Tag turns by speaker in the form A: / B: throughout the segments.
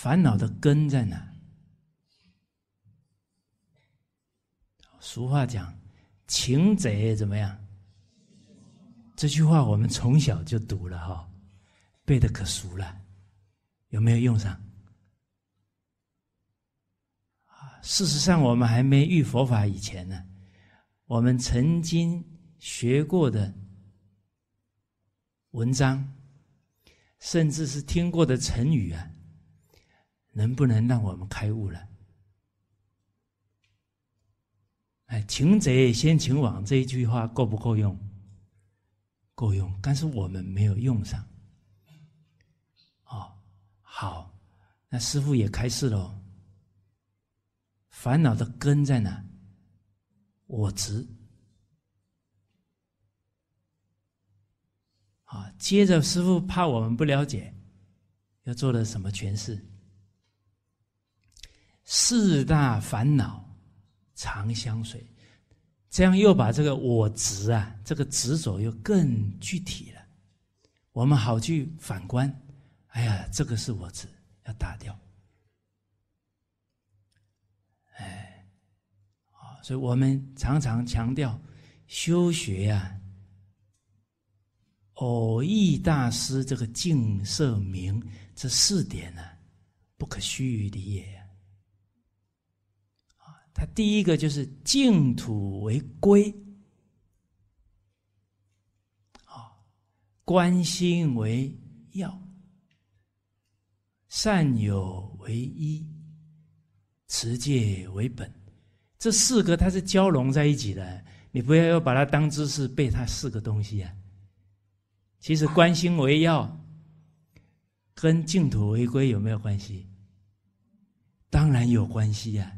A: 烦恼的根在哪？俗话讲“情贼”怎么样？这句话我们从小就读了哈，背的可熟了，有没有用上？事实上我们还没遇佛法以前呢，我们曾经学过的文章，甚至是听过的成语啊，能不能让我们开悟了？哎，擒贼先擒王这一句话够不够用？够用，但是我们没有用上。哦，好，那师傅也开示了，烦恼的根在哪？我执。啊，接着师傅怕我们不了解，要做的什么诠释？四大烦恼。长相随，这样又把这个我执啊，这个执着又更具体了。我们好去反观，哎呀，这个是我执，要打掉。哎，啊，所以我们常常强调修学呀，偶益大师这个净色明这四点呢，不可须臾离也。他第一个就是净土为归，啊，观心为要，善友为一，持戒为本。这四个它是交融在一起的，你不要要把它当知识背它四个东西啊。其实观心为要，跟净土为归有没有关系？当然有关系呀。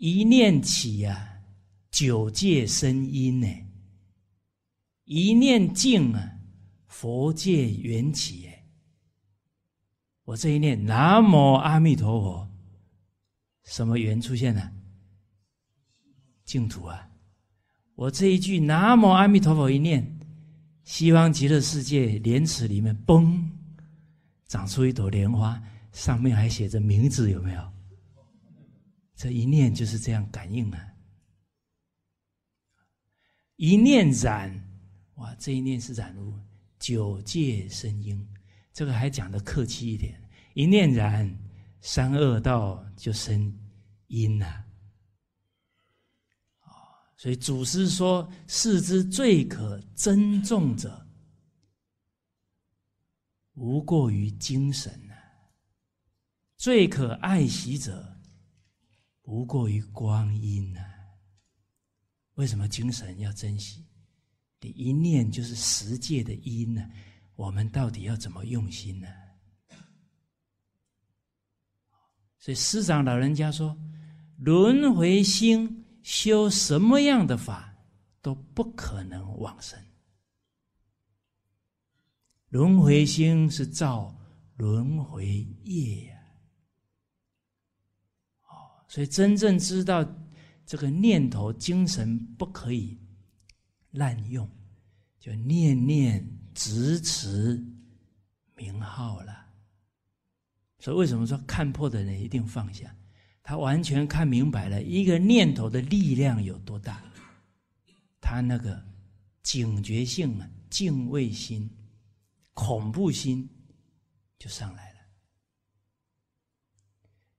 A: 一念起呀，九界生因呢；一念静啊，佛界缘起。哎，我这一念南无阿弥陀佛，什么缘出现呢？净土啊！我这一句南无阿弥陀佛一念，西方极乐世界莲池里面嘣，长出一朵莲花，上面还写着名字，有没有？这一念就是这样感应啊！一念染，哇，这一念是染入九界生因。这个还讲的客气一点，一念染，三恶道就生因呐。啊，所以祖师说：“世之最可珍重者，无过于精神呐；最可爱惜者。”不过于光阴呐，为什么精神要珍惜？你一念就是十界的因呢？我们到底要怎么用心呢？所以师长老人家说，轮回心修什么样的法都不可能往生。轮回心是造轮回业。所以，真正知道这个念头、精神不可以滥用，就念念直持名号了。所以，为什么说看破的人一定放下？他完全看明白了一个念头的力量有多大，他那个警觉性啊、敬畏心、恐怖心就上来。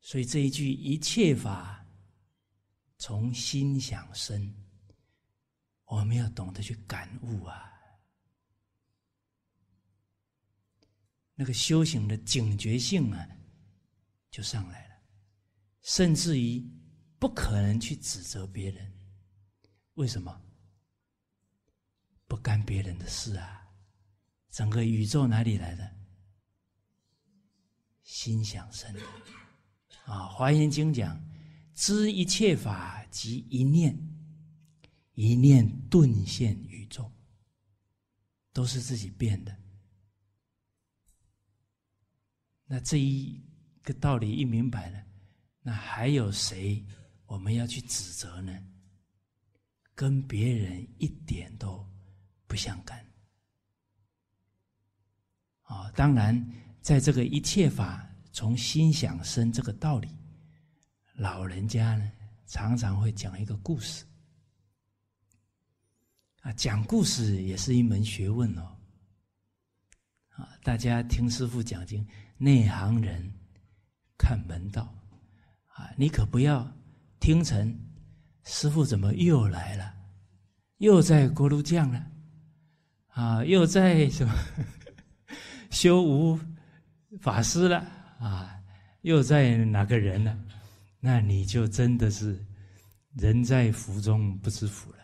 A: 所以这一句“一切法从心想生”，我们要懂得去感悟啊，那个修行的警觉性啊，就上来了，甚至于不可能去指责别人，为什么？不干别人的事啊！整个宇宙哪里来的？心想生的。啊，《华严经》讲：“知一切法即一念，一念顿现宇宙，都是自己变的。”那这一个道理一明白了，那还有谁我们要去指责呢？跟别人一点都不相干。啊，当然，在这个一切法从心想生这个道理，老人家呢常常会讲一个故事。啊，讲故事也是一门学问哦。啊，大家听师傅讲经，内行人看门道。啊，你可不要听成师傅怎么又来了，又在锅炉匠了，啊，又在什么 修无法师了，啊，又在哪个人了？那你就真的是人在福中不知福了。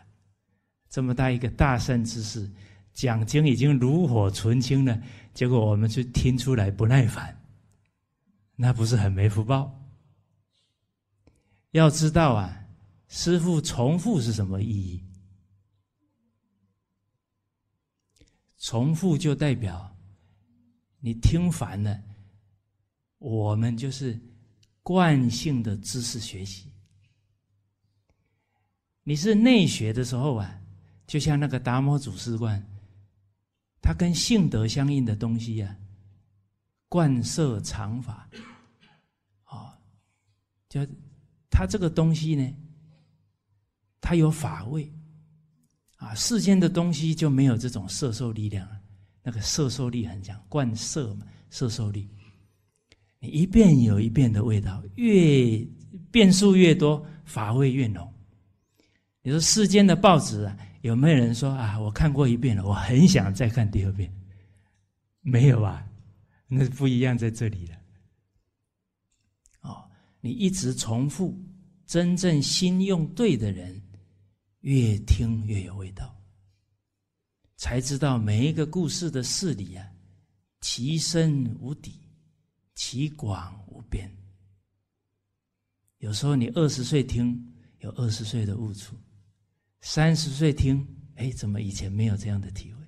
A: 这么大一个大善之事，讲经已经炉火纯青了，结果我们却听出来不耐烦，那不是很没福报？要知道啊，师傅重复是什么意义？重复就代表你听烦了，我们就是惯性的知识学习。你是内学的时候啊。就像那个达摩祖师观，他跟性德相应的东西呀，贯摄常法，啊，就他这个东西呢，他有法味，啊，世间的东西就没有这种摄受力量，那个摄受力很强，贯摄嘛，摄受力，你一遍有一遍的味道，越变数越多，法味越浓。你说世间的报纸啊？有没有人说啊？我看过一遍了，我很想再看第二遍。没有啊，那不一样在这里了。哦，你一直重复，真正心用对的人，越听越有味道，才知道每一个故事的事理啊，其深无底，其广无边。有时候你二十岁听，有二十岁的悟处。三十岁听，哎，怎么以前没有这样的体会？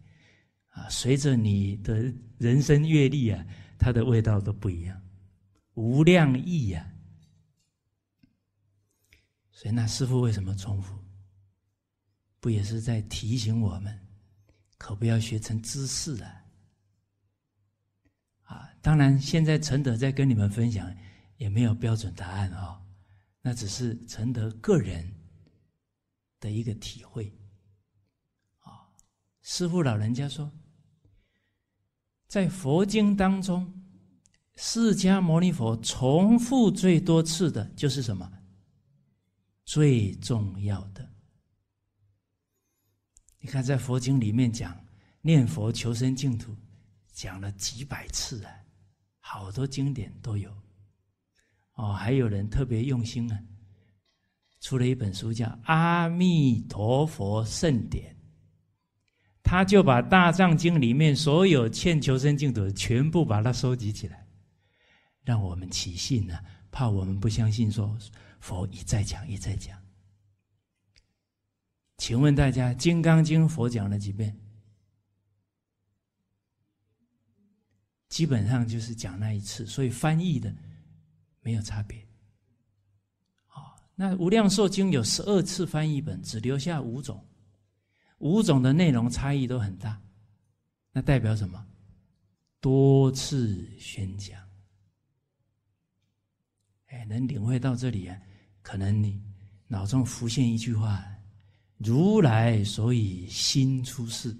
A: 啊，随着你的人生阅历啊，它的味道都不一样，无量意呀。所以那师傅为什么重复？不也是在提醒我们，可不要学成知识啊？当然，现在陈德在跟你们分享，也没有标准答案啊，那只是陈德个人。的一个体会，啊，师父老人家说，在佛经当中，释迦牟尼佛重复最多次的就是什么？最重要的。你看，在佛经里面讲念佛求生净土，讲了几百次啊，好多经典都有。哦，还有人特别用心啊。出了一本书叫《阿弥陀佛圣典》，他就把大藏经里面所有欠求生净土的全部把它收集起来，让我们起信呢。怕我们不相信，说佛一再讲一再讲。请问大家，《金刚经》佛讲了几遍？基本上就是讲那一次，所以翻译的没有差别。那《无量寿经》有十二次翻译本，只留下五种，五种的内容差异都很大，那代表什么？多次宣讲。哎，能领会到这里啊，可能你脑中浮现一句话：如来所以心出世，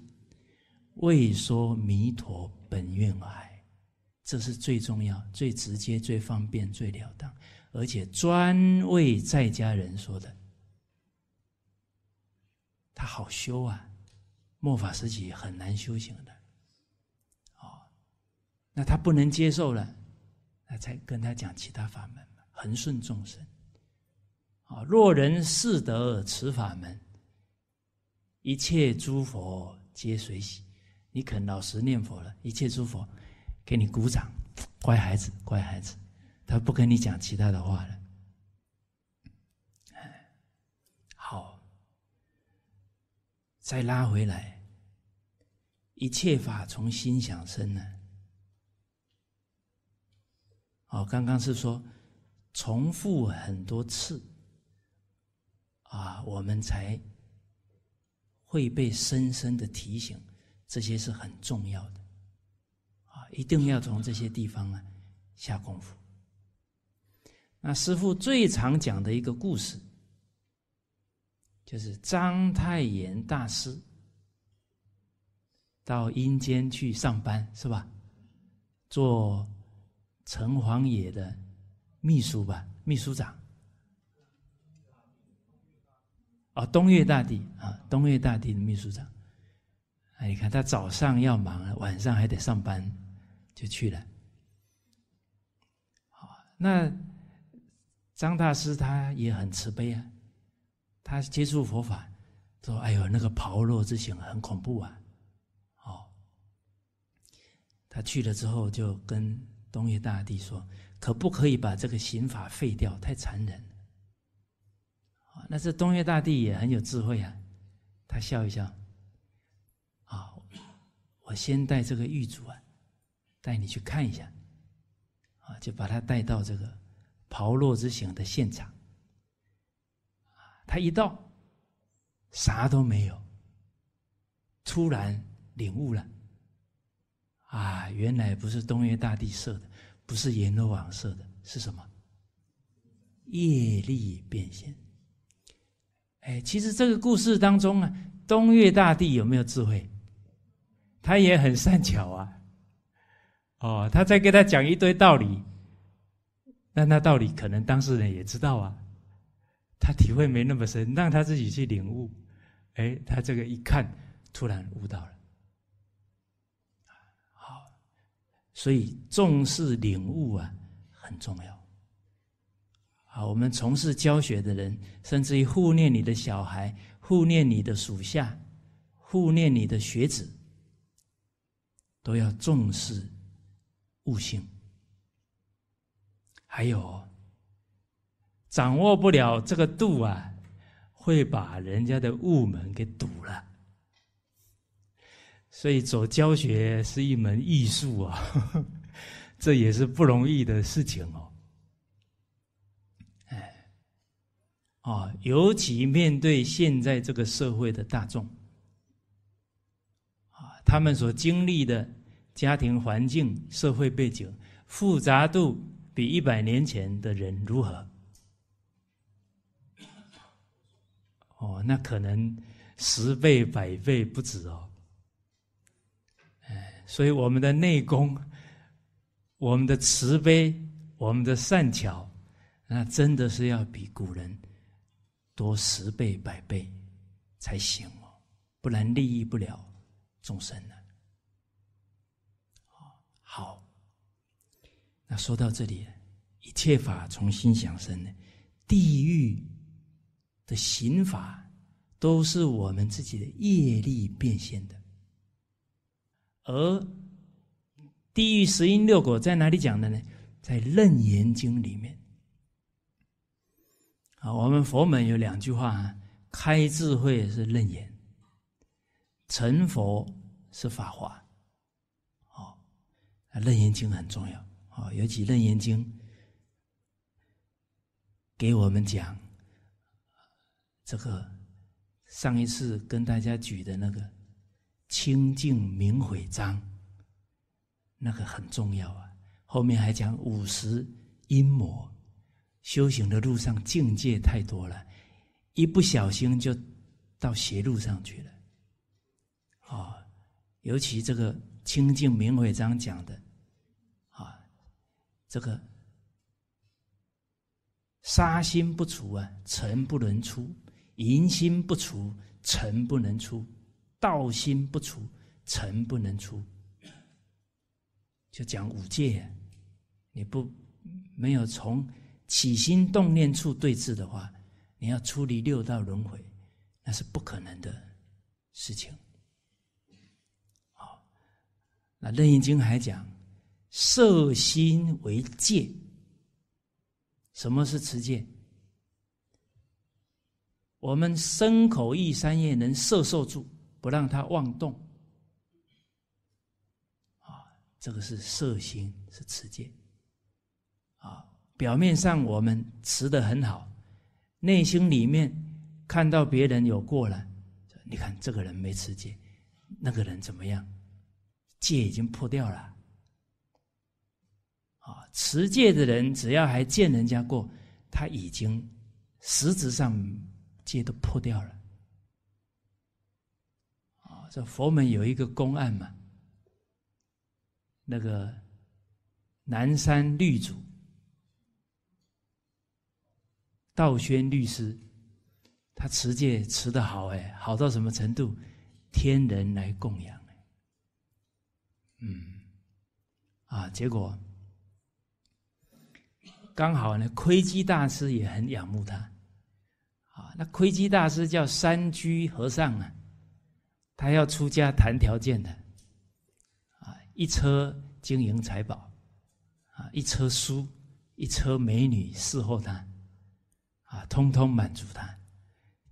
A: 为说弥陀本愿来。这是最重要、最直接、最方便、最了当。而且专为在家人说的，他好修啊！末法时期很难修行的，哦，那他不能接受了，那才跟他讲其他法门嘛，恒顺众生。啊，若人是得此法门，一切诸佛皆随喜。你肯老实念佛了，一切诸佛给你鼓掌，乖孩子，乖孩子。他不跟你讲其他的话了。好，再拉回来，一切法从心想生呢。哦，刚刚是说重复很多次，啊，我们才会被深深的提醒，这些是很重要的。一定要从这些地方啊下功夫。那师父最常讲的一个故事，就是章太炎大师到阴间去上班，是吧？做城隍爷的秘书吧，秘书长。哦，东岳大帝啊，东岳大帝的秘书长。哎，你看他早上要忙，晚上还得上班，就去了。好，那。张大师他也很慈悲啊，他接触佛法，说：“哎呦，那个炮烙之刑很恐怖啊！”哦，他去了之后就跟东岳大帝说：“可不可以把这个刑法废掉？太残忍。”那这东岳大帝也很有智慧啊，他笑一笑：“啊，我先带这个狱卒啊，带你去看一下，啊，就把他带到这个。”炮烙之刑的现场，他一到，啥都没有，突然领悟了，啊，原来不是东岳大帝设的，不是阎罗王设的，是什么？业力变现。哎，其实这个故事当中啊，东岳大帝有没有智慧？他也很善巧啊，哦，他在跟他讲一堆道理。那那道理可能当事人也知道啊，他体会没那么深，让他自己去领悟。哎，他这个一看，突然悟到了。好，所以重视领悟啊，很重要。好，我们从事教学的人，甚至于护念你的小孩、护念你的属下、护念你的学子，都要重视悟性。还有，掌握不了这个度啊，会把人家的悟门给堵了。所以走教学是一门艺术啊，这也是不容易的事情哦。哎，哦，尤其面对现在这个社会的大众，啊，他们所经历的家庭环境、社会背景复杂度。比一百年前的人如何？哦，那可能十倍、百倍不止哦。哎，所以我们的内功、我们的慈悲、我们的善巧，那真的是要比古人多十倍、百倍才行哦，不然利益不了众生呢。好。那说到这里，一切法从心想生呢，地狱的刑法都是我们自己的业力变现的。而地狱十因六果在哪里讲的呢？在《楞严经》里面。啊，我们佛门有两句话啊：开智慧是楞严，成佛是法华。哦，《楞严经》很重要。啊，尤其《楞严经》给我们讲这个上一次跟大家举的那个清净明悔章，那个很重要啊。后面还讲五十阴魔，修行的路上境界太多了，一不小心就到邪路上去了。啊，尤其这个清净明悔章讲的。这个杀心不除啊，尘不能出；淫心不除，尘不能出；道心不除，尘不能出。就讲五戒，你不没有从起心动念处对治的话，你要出离六道轮回，那是不可能的事情。好，那《楞严经》还讲。摄心为戒，什么是持戒？我们身口意三业能摄受住，不让它妄动。啊，这个是摄心，是持戒。啊，表面上我们持的很好，内心里面看到别人有过了，你看这个人没持戒，那个人怎么样？戒已经破掉了。持戒的人只要还见人家过，他已经实质上戒都破掉了。啊，这佛门有一个公案嘛，那个南山律主道宣律师，他持戒持的好哎，好到什么程度？天人来供养，嗯，啊，结果。刚好呢，窥基大师也很仰慕他，啊，那窥基大师叫山居和尚啊，他要出家谈条件的，啊，一车金银财宝，啊，一车书，一车美女伺候他，啊，通通满足他，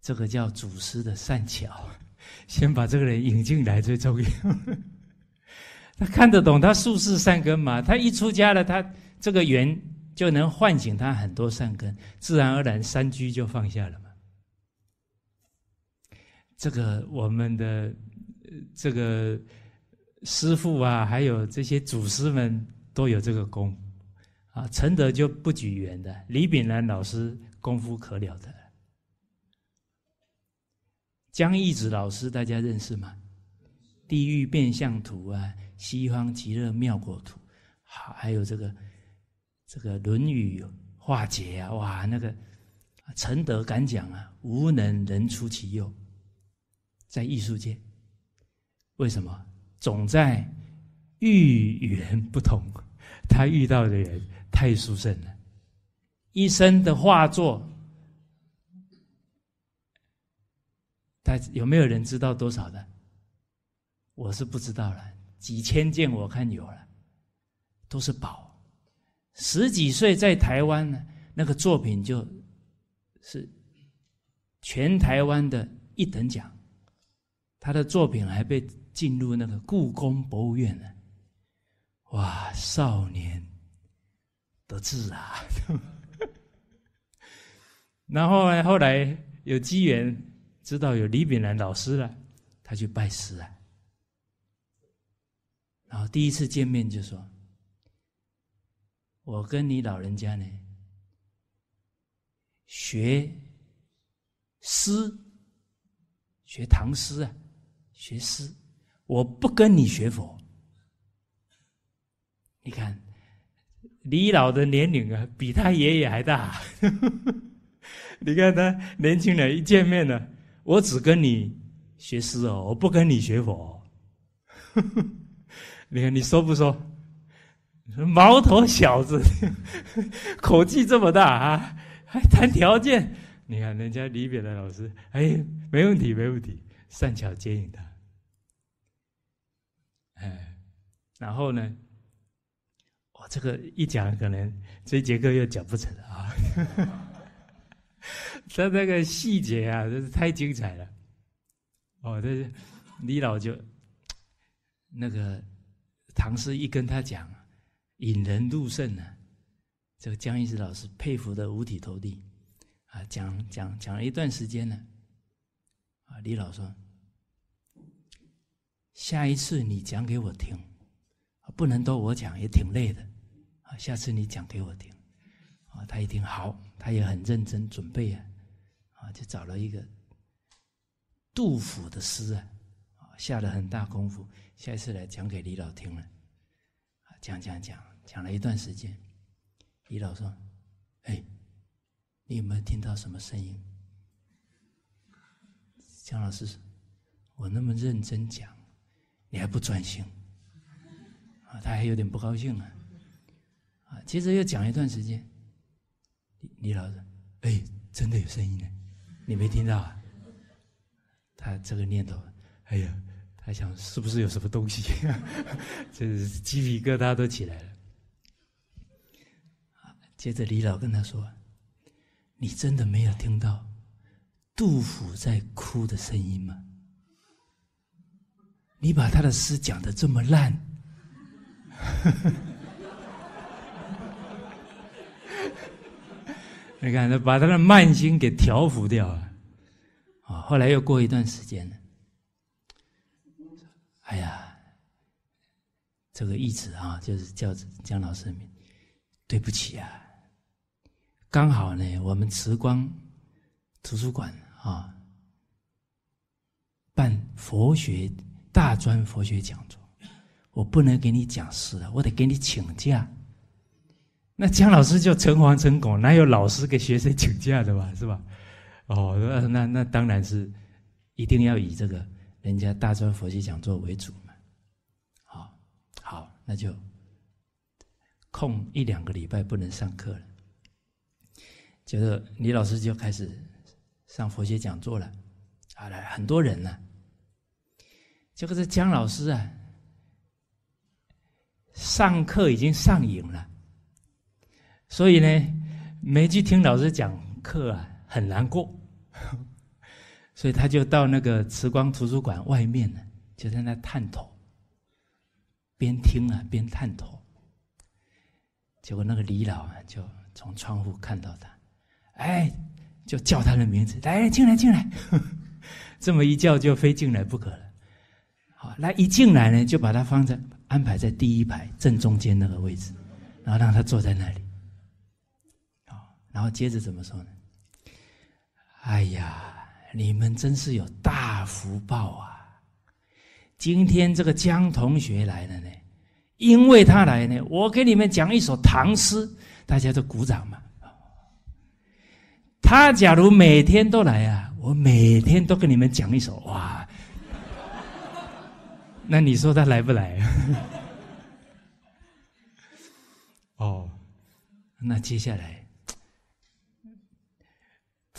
A: 这个叫祖师的善巧，先把这个人引进来最重要。他看得懂他术士善根嘛？他一出家了，他这个缘。就能唤醒他很多善根，自然而然山居就放下了嘛。这个我们的这个师傅啊，还有这些祖师们都有这个功啊。承德就不举缘的，李炳南老师功夫可了得。江义子老师大家认识吗？地狱变相图啊，西方极乐妙国图，好，还有这个。这个《论语》化解啊，哇，那个陈德敢讲啊，无能人出其右，在艺术界，为什么？总在遇缘不同，他遇到的人太殊胜了，一生的画作，他有没有人知道多少的？我是不知道了，几千件我看有了，都是宝。十几岁在台湾呢，那个作品就是全台湾的一等奖，他的作品还被进入那个故宫博物院呢。哇，少年得志啊！然后呢，后来有机缘知道有李炳南老师了，他去拜师啊。然后第一次见面就说。我跟你老人家呢，学诗，学唐诗啊，学诗。我不跟你学佛。你看，李老的年龄啊，比他爷爷还大。你看他年轻人一见面呢，我只跟你学诗哦，我不跟你学佛。你看你说不说？毛头小子，口气这么大啊，还谈条件？你看人家李扁的老师，哎，没问题，没问题，善巧接引他。哎，然后呢，我这个一讲，可能这节课又讲不成了啊。他那个细节啊，真是太精彩了。哦，这李老就那个唐诗一跟他讲。引人入胜呢，这个江一石老师佩服的五体投地，啊，讲讲讲了一段时间呢，啊，李老说，下一次你讲给我听，不能都我讲也挺累的，啊，下次你讲给我听，啊，他一听好，他也很认真准备啊，啊，就找了一个杜甫的诗啊，啊，下了很大功夫，下一次来讲给李老听了，啊，讲讲讲。讲了一段时间，李老说：“哎，你有没有听到什么声音？”姜老师：“我那么认真讲，你还不专心啊？”他还有点不高兴啊。啊，接着又讲一段时间，李李老师：“哎，真的有声音呢，你没听到啊？”他这个念头，哎呀，他想是不是有什么东西？这是鸡皮疙瘩都起来了。接着李老跟他说：“你真的没有听到杜甫在哭的声音吗？你把他的诗讲的这么烂，你看他把他的慢心给调服掉了。啊，后来又过一段时间了，哎呀，这个义子啊，就是叫江老师。”对不起啊，刚好呢，我们慈光图书馆啊办佛学大专佛学讲座，我不能给你讲师了，我得给你请假。那姜老师就诚惶诚恐，哪有老师给学生请假的嘛，是吧？哦，那那当然是一定要以这个人家大专佛学讲座为主嘛。好，好，那就空一两个礼拜不能上课了，就是李老师就开始上佛学讲座了。啊，来很多人呢，结果这姜老师啊，上课已经上瘾了，所以呢，没去听老师讲课啊，很难过。所以他就到那个慈光图书馆外面呢，就在那探头，边听啊边探头。结果那个李老啊，就从窗户看到他，哎，就叫他的名字，来进来进来。这么一叫就非进来不可了。好，来一进来呢，就把他放在安排在第一排正中间那个位置，然后让他坐在那里。好，然后接着怎么说呢？哎呀，你们真是有大福报啊！今天这个江同学来了呢，因为他来呢，我给你们讲一首唐诗，大家都鼓掌嘛。他假如每天都来啊，我每天都跟你们讲一首哇，那你说他来不来？哦，那接下来。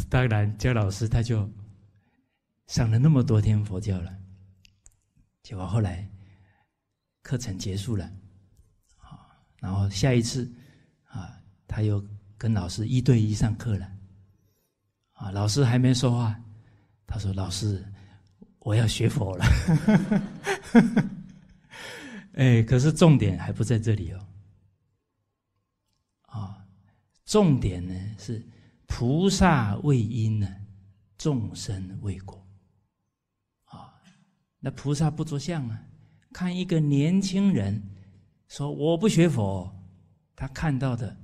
A: 当然，焦老师他就上了那么多天佛教了，结果后来课程结束了，啊，然后下一次啊，他又跟老师一对一上课了，啊，老师还没说话，他说：“老师，我要学佛了。”哎，可是重点还不在这里哦，啊，重点呢是。菩萨为因呢，众生为果。啊，那菩萨不着相啊，看一个年轻人说我不学佛，他看到的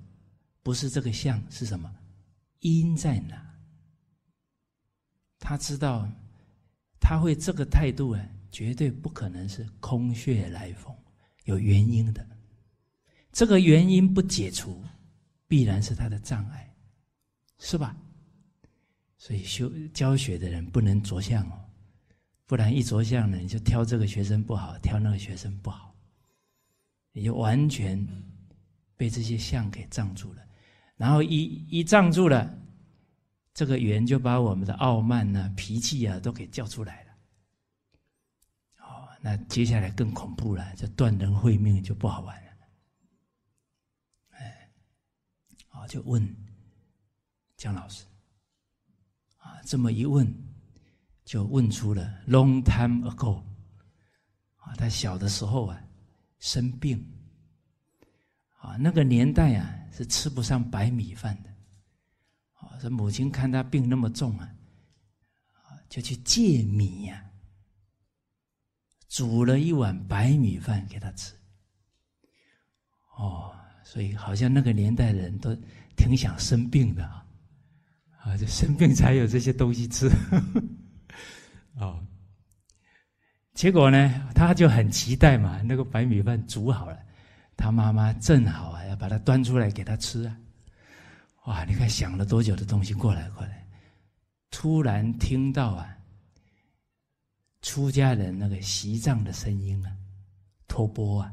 A: 不是这个相，是什么？因在哪？他知道他会这个态度啊，绝对不可能是空穴来风，有原因的。这个原因不解除，必然是他的障碍。是吧？所以修教学的人不能着相哦，不然一着相呢，你就挑这个学生不好，挑那个学生不好，你就完全被这些相给障住了。然后一一障住了，这个缘就把我们的傲慢呐、脾气啊都给叫出来了。哦，那接下来更恐怖了，这断人会命就不好玩了。哎，好，就问。姜老师，啊，这么一问，就问出了 long time ago，啊，他小的时候啊，生病，啊，那个年代啊是吃不上白米饭的，说，母亲看他病那么重啊，就去借米呀，煮了一碗白米饭给他吃，哦，所以好像那个年代的人都挺想生病的啊。啊，就生病才有这些东西吃，啊，结果呢，他就很期待嘛，那个白米饭煮好了，他妈妈正好啊要把它端出来给他吃啊，哇，你看想了多久的东西过来过来，突然听到啊，出家人那个习藏的声音啊，托钵啊，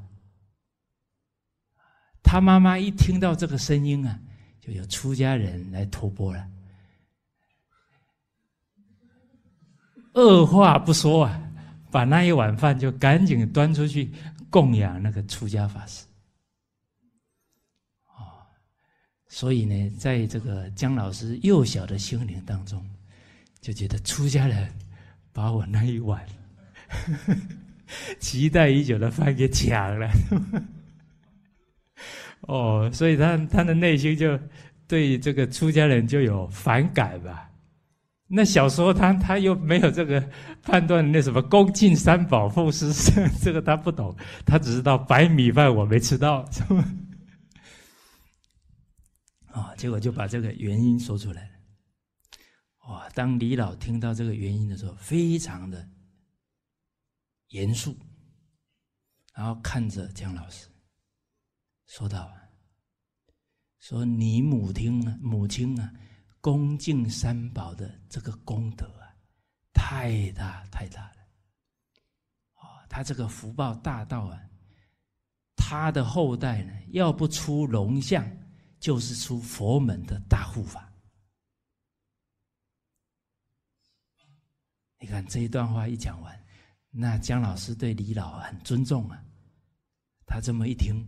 A: 他妈妈一听到这个声音啊，就有出家人来托钵了。二话不说啊，把那一碗饭就赶紧端出去供养那个出家法师。哦，所以呢，在这个姜老师幼小的心灵当中，就觉得出家人把我那一碗呵呵 期待已久的饭给抢了。哦，所以他他的内心就对这个出家人就有反感吧。那小时候他他又没有这个判断，那什么恭敬三宝奉师，这个他不懂，他只知道白米饭我没吃到，啊，结果就把这个原因说出来了。哇！当李老听到这个原因的时候，非常的严肃，然后看着姜老师，说道：“说你母亲啊，母亲啊，恭敬三宝的这个功德啊，太大太大了。啊，他这个福报大到啊，他的后代呢，要不出龙象，就是出佛门的大护法。”你看这一段话一讲完，那姜老师对李老很尊重啊。他这么一听，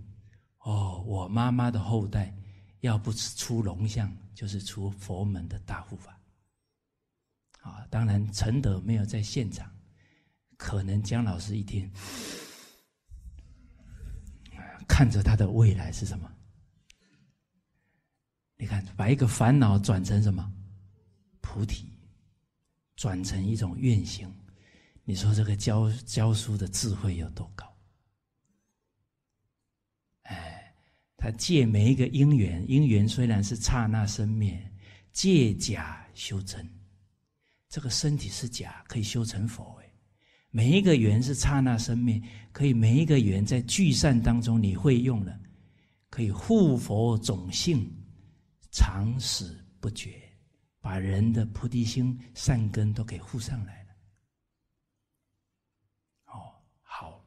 A: 哦，我妈妈的后代要不是出龙象，就是出佛门的大护法。啊，当然陈德没有在现场，可能姜老师一听，看着他的未来是什么？你看，把一个烦恼转成什么？菩提。转成一种愿行，你说这个教教书的智慧有多高？哎，他借每一个因缘，因缘虽然是刹那生灭，借假修真，这个身体是假，可以修成佛哎。每一个缘是刹那生灭，可以每一个缘在聚散当中你会用了，可以护佛种性，长死不绝。把人的菩提心、善根都给护上来了。哦，好，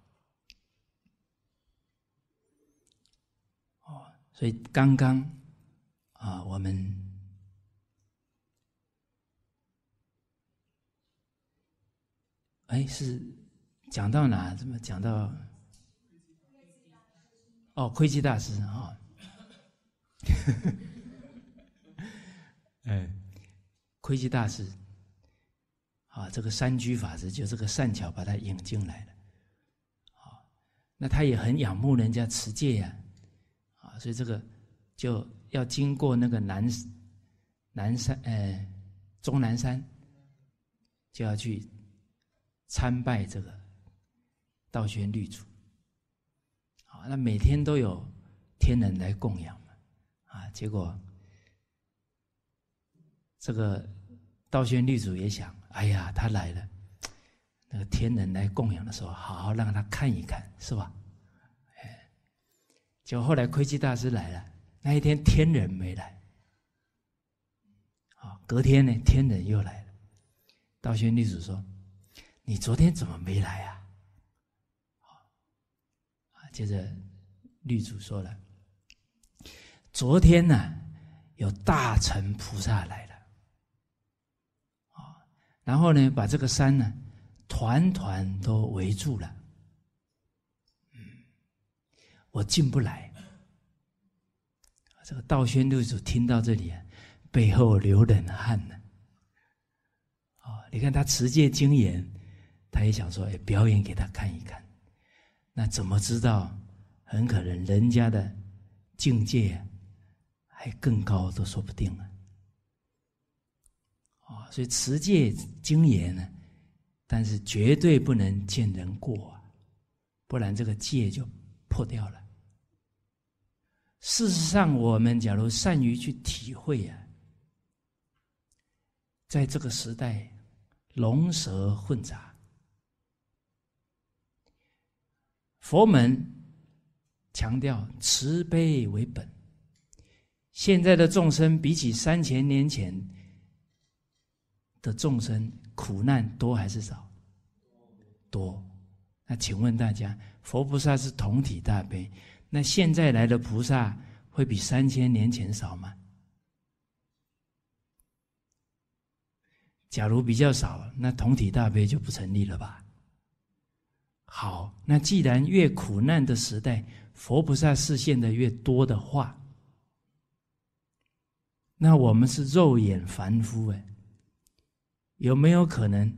A: 哦，所以刚刚啊，我们哎是讲到哪？怎么讲到？哦，窥基大师啊，哎。窥基大师，啊，这个三居法师就这个善巧把他引进来了，啊，那他也很仰慕人家持戒呀，啊，所以这个就要经过那个南南山，呃，终南山，就要去参拜这个道宣律主，啊，那每天都有天人来供养嘛，啊，结果这个。道宣律主也想，哎呀，他来了，那个天人来供养的时候，好好让他看一看，是吧？哎，就后来窥基大师来了，那一天天人没来，啊，隔天呢，天人又来了。道宣律主说：“你昨天怎么没来啊？”啊，接着律主说了：“昨天呢，有大乘菩萨来。”然后呢，把这个山呢，团团都围住了。我进不来。这个道宣六祖听到这里啊，背后流冷汗呢。哦，你看他持戒精严，他也想说，哎，表演给他看一看。那怎么知道？很可能人家的境界还更高，都说不定啊。啊，所以持戒精严呢，但是绝对不能见人过啊，不然这个戒就破掉了。事实上，我们假如善于去体会啊，在这个时代，龙蛇混杂，佛门强调慈悲为本。现在的众生比起三千年前。的众生苦难多还是少？多。那请问大家，佛菩萨是同体大悲，那现在来的菩萨会比三千年前少吗？假如比较少，那同体大悲就不成立了吧？好，那既然越苦难的时代，佛菩萨视现的越多的话，那我们是肉眼凡夫哎。有没有可能，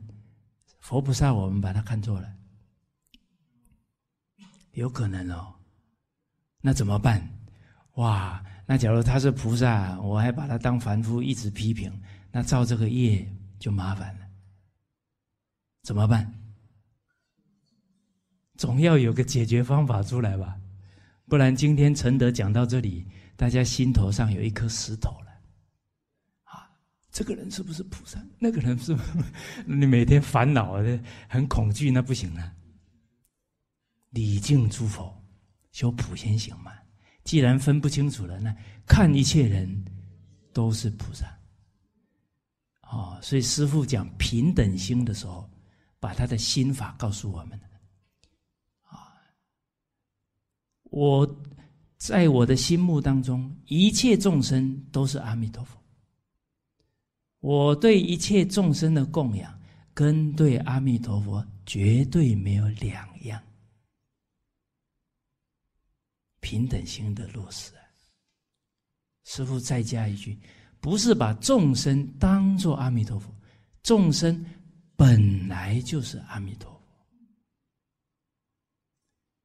A: 佛菩萨我们把他看错了？有可能哦。那怎么办？哇！那假如他是菩萨，我还把他当凡夫，一直批评，那造这个业就麻烦了。怎么办？总要有个解决方法出来吧，不然今天陈德讲到这里，大家心头上有一颗石头了。这个人是不是菩萨？那个人是不是？你每天烦恼的很恐惧，那不行啊。礼敬诸佛，修普贤行嘛。既然分不清楚了，那看一切人都是菩萨。哦，所以师父讲平等心的时候，把他的心法告诉我们啊，我在我的心目当中，一切众生都是阿弥陀佛。我对一切众生的供养，跟对阿弥陀佛绝对没有两样。平等心的落实，师傅再加一句。不是把众生当做阿弥陀佛，众生本来就是阿弥陀佛。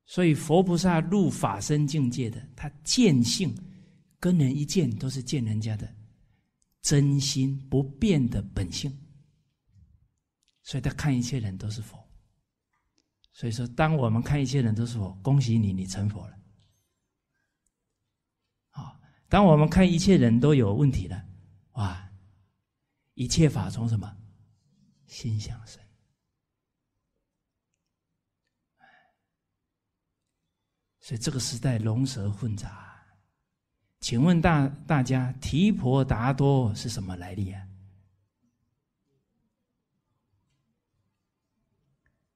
A: 所以佛菩萨入法身境界的，他见性跟人一见都是见人家的真心不变的本性，所以他看一切人都是佛。所以说，当我们看一切人都是佛，恭喜你，你成佛了。啊当我们看一切人都有问题了，哇！一切法从什么心想生？所以这个时代龙蛇混杂。请问大大家，提婆达多是什么来历啊？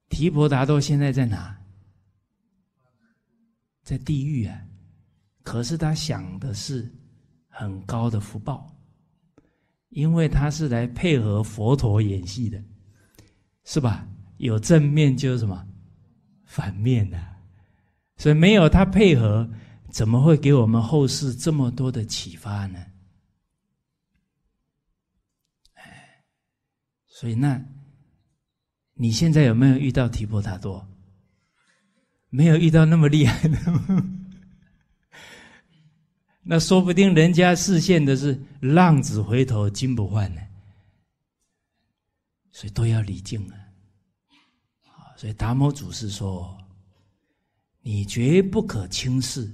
A: 提婆达多现在在哪？在地狱啊！可是他想的是很高的福报，因为他是来配合佛陀演戏的，是吧？有正面就是什么反面的，所以没有他配合，怎么会给我们后世这么多的启发呢？哎，所以那你现在有没有遇到提婆达多？没有遇到那么厉害的。那说不定人家视线的是浪子回头金不换呢，所以都要礼敬啊！啊，所以达摩祖师说：“你绝不可轻视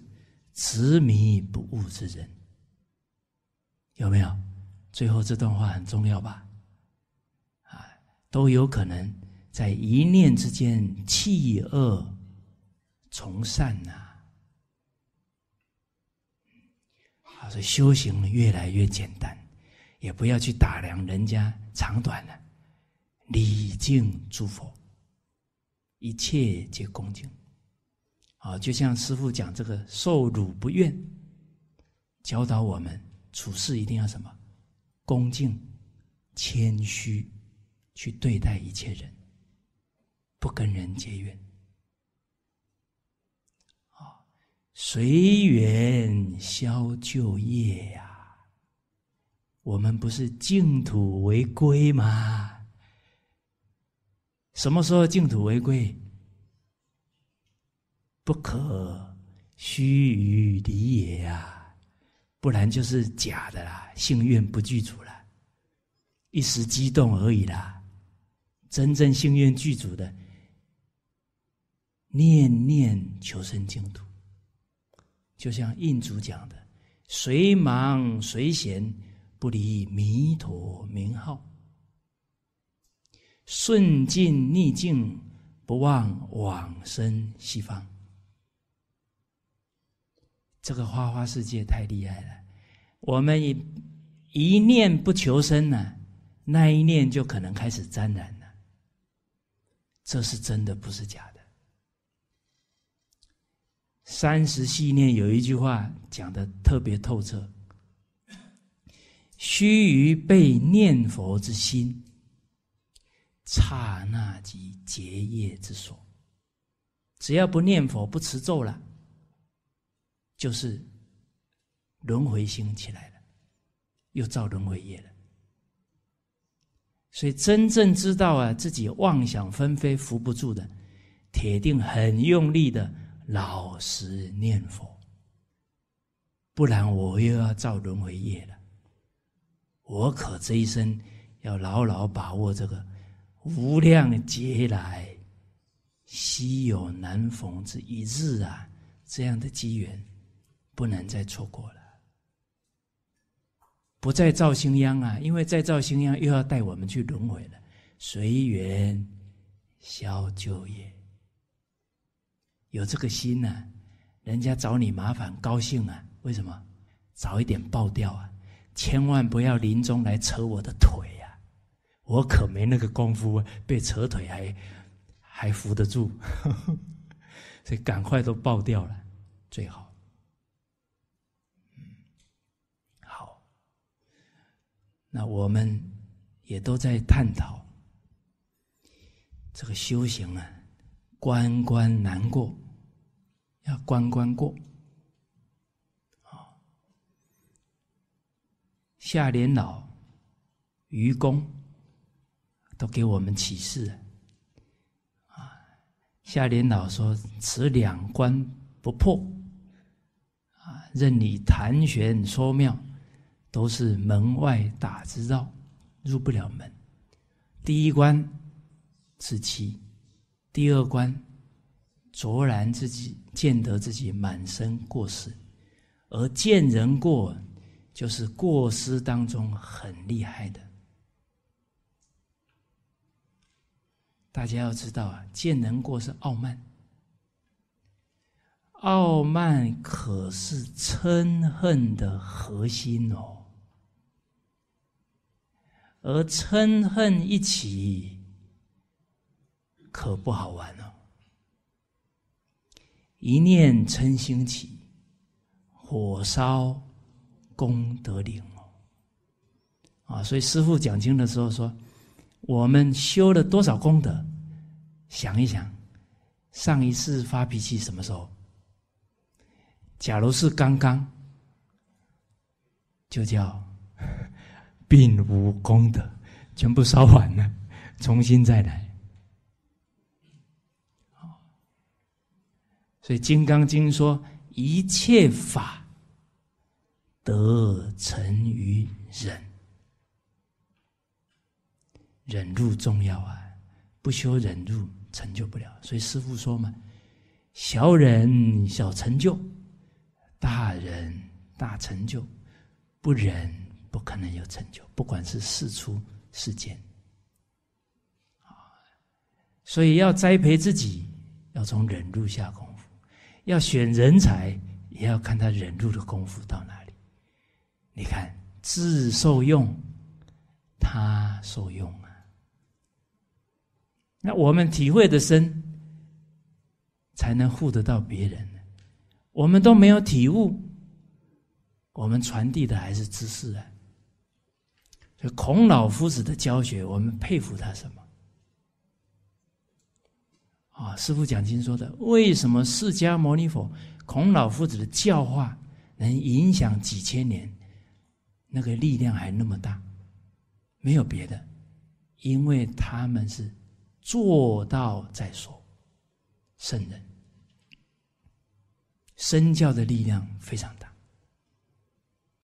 A: 执迷不悟之人。”有没有？最后这段话很重要吧？啊，都有可能在一念之间弃恶从善呐。所以修行越来越简单，也不要去打量人家长短了，礼敬诸佛，一切皆恭敬。啊，就像师父讲这个受辱不怨，教导我们处事一定要什么恭敬、谦虚去对待一切人，不跟人结怨。啊随缘消旧业呀，我们不是净土为归吗？什么时候净土为归？不可虚于离也呀，不然就是假的啦，幸愿不具足了，一时激动而已啦。真正幸愿具足的，念念求生净土。就像印祖讲的：“随忙随闲，不离弥陀名号；顺境逆境，不忘往生西方。”这个花花世界太厉害了，我们一一念不求生呢，那一念就可能开始沾染了。这是真的，不是假的。三十系念有一句话讲的特别透彻：须臾被念佛之心，刹那即结业之所。只要不念佛、不持咒了，就是轮回心起来了，又造轮回业了。所以真正知道啊，自己妄想纷飞、扶不住的，铁定很用力的。老实念佛，不然我又要造轮回业了。我可这一生要牢牢把握这个无量劫来稀有难逢之一日啊！这样的机缘，不能再错过了。不再造新殃啊，因为再造新殃又要带我们去轮回了。随缘消旧业，有这个心呢，人家找你麻烦高兴啊？为什么？早一点爆掉啊！千万不要临终来扯我的腿呀！我可没那个功夫，被扯腿还还扶得住，所以赶快都爆掉了最。好，那我们也都在探讨这个修行啊，关关难过，要关关过啊。夏莲老、愚公都给我们启示啊。夏莲老说：“此两关不破啊，任你谈玄说妙，都是门外打之道，入不了门。第一关自欺，第二关卓然自己见得自己满身过失，而见人过。”就是过失当中很厉害的，大家要知道啊，见人过是傲慢，傲慢可是嗔恨的核心哦，而嗔恨一起，可不好玩哦，一念嗔心起，火烧。功德林哦，啊，所以师父讲经的时候说，我们修了多少功德？想一想，上一次发脾气什么时候？假如是刚刚，就叫并无功德，全部烧完了，重新再来。所以《金刚经》说，一切法。得成于忍，忍辱重要啊！不修忍辱，成就不了。所以师父说嘛：“小忍小成就，大忍大成就。不忍不可能有成就，不管是事出世间啊。所以要栽培自己，要从忍辱下功夫；要选人才，也要看他忍辱的功夫到哪里。”你看，自受用，他受用啊。那我们体会的深，才能护得到别人。我们都没有体悟，我们传递的还是知识啊。所以孔老夫子的教学，我们佩服他什么？啊，师父讲经说的，为什么释迦牟尼佛、孔老夫子的教化能影响几千年？那个力量还那么大，没有别的，因为他们是做到再说，圣人，身教的力量非常大。